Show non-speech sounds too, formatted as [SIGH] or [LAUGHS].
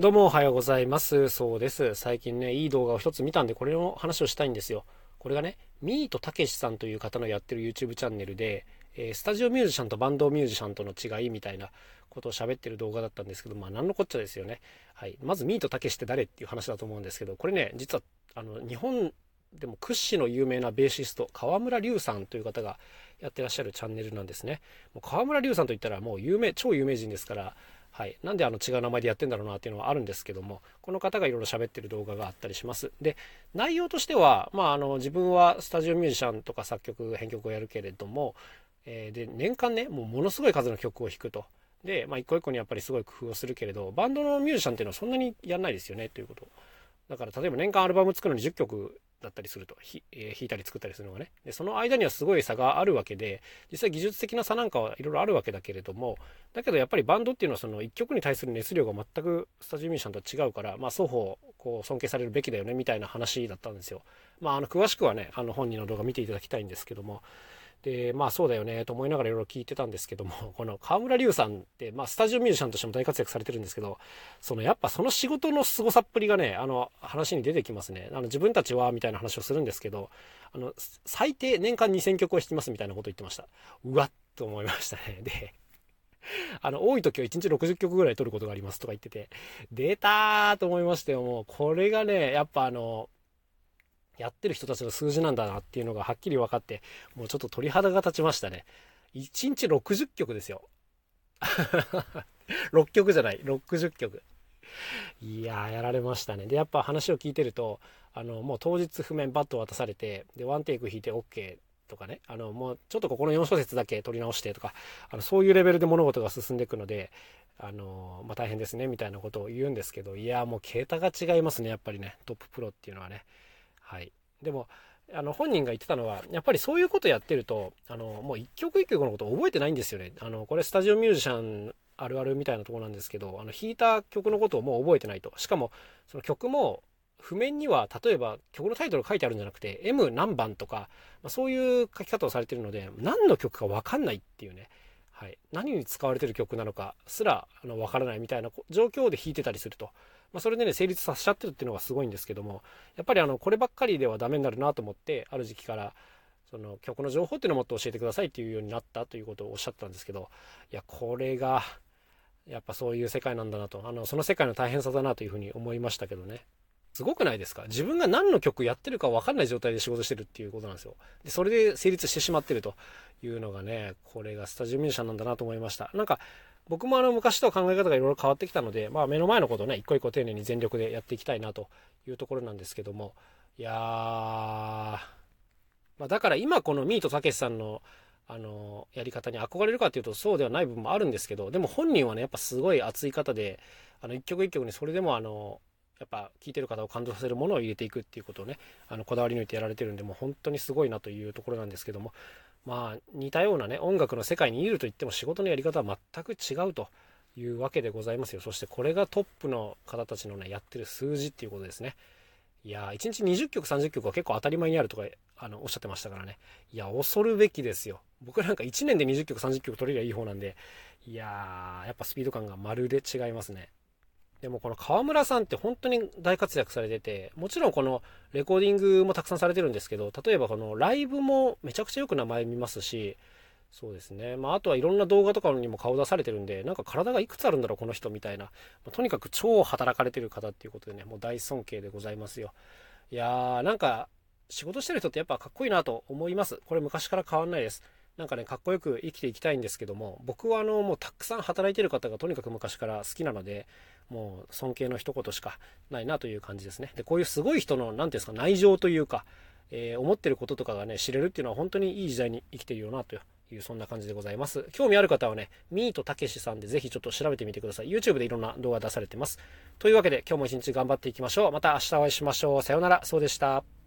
どうもおはようございます。そうです。最近ね、いい動画を一つ見たんで、これの話をしたいんですよ。これがね、ミートたけしさんという方のやってる YouTube チャンネルで、えー、スタジオミュージシャンとバンドミュージシャンとの違いみたいなことを喋ってる動画だったんですけど、まあ、なんのこっちゃですよね。はい。まず、ミートたけしって誰っていう話だと思うんですけど、これね、実は、あの、日本でも屈指の有名なベーシスト、河村隆さんという方がやってらっしゃるチャンネルなんですね。もう河村隆さんといったらもう有名、超有名人ですから、はい、なんであの違う名前でやってんだろうなっていうのはあるんですけどもこの方がいろいろ喋ってる動画があったりします。で内容としては、まあ、あの自分はスタジオミュージシャンとか作曲編曲をやるけれども、えー、で年間ねもうものすごい数の曲を弾くと。で、まあ、一個一個にやっぱりすごい工夫をするけれどバンドのミュージシャンっていうのはそんなにやんないですよねということ。だから例えば年間アルバム作るのに10曲だったりすると、ひえー、引いたり作ったりするのがね。でその間にはすごい差があるわけで実際技術的な差なんかはいろいろあるわけだけれどもだけどやっぱりバンドっていうのはその一曲に対する熱量が全くスタジオミュージシャンとは違うから、まあ、双方こう尊敬されるべきだよねみたいな話だったんですよ。まあ、あの詳しくはねあの本人の動画見ていただきたいんですけども。でまあそうだよねと思いながらいろいろ聞いてたんですけども [LAUGHS] この河村隆さんって、まあ、スタジオミュージシャンとしても大活躍されてるんですけどそのやっぱその仕事の凄さっぷりがねあの話に出てきますね。あの自分たちはみたいな話をするんですけどあの最低年間2000曲を弾きますみたいなことを言ってました。うわっと思いましたね。で [LAUGHS] あの、多い時は1日60曲ぐらい撮ることがありますとか言ってて、出たーと思いましたよ。もう、これがね、やっぱあの、やってる人たちの数字なんだなっていうのがはっきり分かって、もうちょっと鳥肌が立ちましたね。1日60曲ですよ。[LAUGHS] 6曲じゃない、60曲。いやー、やられましたね。で、やっぱ話を聞いてると、あの、もう当日譜面バット渡されて、で、ワンテイク弾いて OK とかね、あの、もうちょっとここの4小節だけ取り直してとか、あの、そういうレベルで物事が進んでいくので、あの、まあ、大変ですね、みたいなことを言うんですけど、いや、もう桁が違いますね、やっぱりね、トッププロっていうのはね。はい。でも、あの本人が言ってたのはやっぱりそういうことやってるとあのもう一曲一曲のこと覚えてないんですよねあのこれスタジオミュージシャンあるあるみたいなとこなんですけどあの弾いた曲のことをもう覚えてないとしかもその曲も譜面には例えば曲のタイトル書いてあるんじゃなくて M 何番とか、まあ、そういう書き方をされてるので何の曲か分かんないっていうね、はい、何に使われてる曲なのかすらあの分からないみたいな状況で弾いてたりすると。まあ、それでね、成立させちゃってるっていうのがすごいんですけども、やっぱりあの、こればっかりではダメになるなと思って、ある時期から、その曲の情報っていうのをもっと教えてくださいっていうようになったということをおっしゃったんですけど、いや、これが、やっぱそういう世界なんだなと、あの、その世界の大変さだなというふうに思いましたけどね。すごくないですか？自分が何の曲やってるか分かんない状態で仕事してるっていうことなんですよ。で、それで成立してしまってるというのがね、これがスタジオミュージシャンなんだなと思いました。なんか、僕もあの昔とは考え方がいろいろ変わってきたので、まあ、目の前のことをね一個一個丁寧に全力でやっていきたいなというところなんですけども。いやー、まあ、だから今このミートたけしさんのあのやり方に憧れるかっていうとそうではない部分もあるんですけどでも本人はねやっぱすごい熱い方であの一曲一曲にそれでもあのやっぱ聴いてる方を感動させるものを入れていくっていうことをねあのこだわり抜いてやられてるんでもう本当にすごいなというところなんですけどもまあ似たようなね音楽の世界にいると言っても仕事のやり方は全く違うというわけでございますよ。そしてこれがトップの方たちのねやってる数字っていうことですね。いや1日20曲30曲は結構当たり前にあるとかあのおっしゃってましたからね。いや恐るべきですよ。僕なんか1年で20曲30曲取れりゃいい方なんでいやーやっぱスピード感がまるで違いますね。でもこの川村さんって本当に大活躍されてて、もちろんこのレコーディングもたくさんされてるんですけど、例えばこのライブもめちゃくちゃよく名前見ますし、そうですね。まあ、あとはいろんな動画とかにも顔出されてるんで、なんか体がいくつあるんだろう、この人みたいな。まあ、とにかく超働かれてる方っていうことでね、もう大尊敬でございますよ。いやー、なんか、仕事してる人ってやっぱかっこいいなと思います。これ昔から変わんないです。なんかね、かっこよく生きていきたいんですけども、僕はあの、もうたくさん働いてる方がとにかく昔から好きなので、もう尊敬の一言しかないなという感じですね。で、こういうすごい人の、何ていうんですか、内情というか、えー、思ってることとかがね、知れるっていうのは本当にいい時代に生きてるよなという、そんな感じでございます。興味ある方はね、ミートたけしさんでぜひちょっと調べてみてください。YouTube でいろんな動画出されてます。というわけで今日も一日頑張っていきましょう。また明日お会いしましょう。さようなら。そうでした。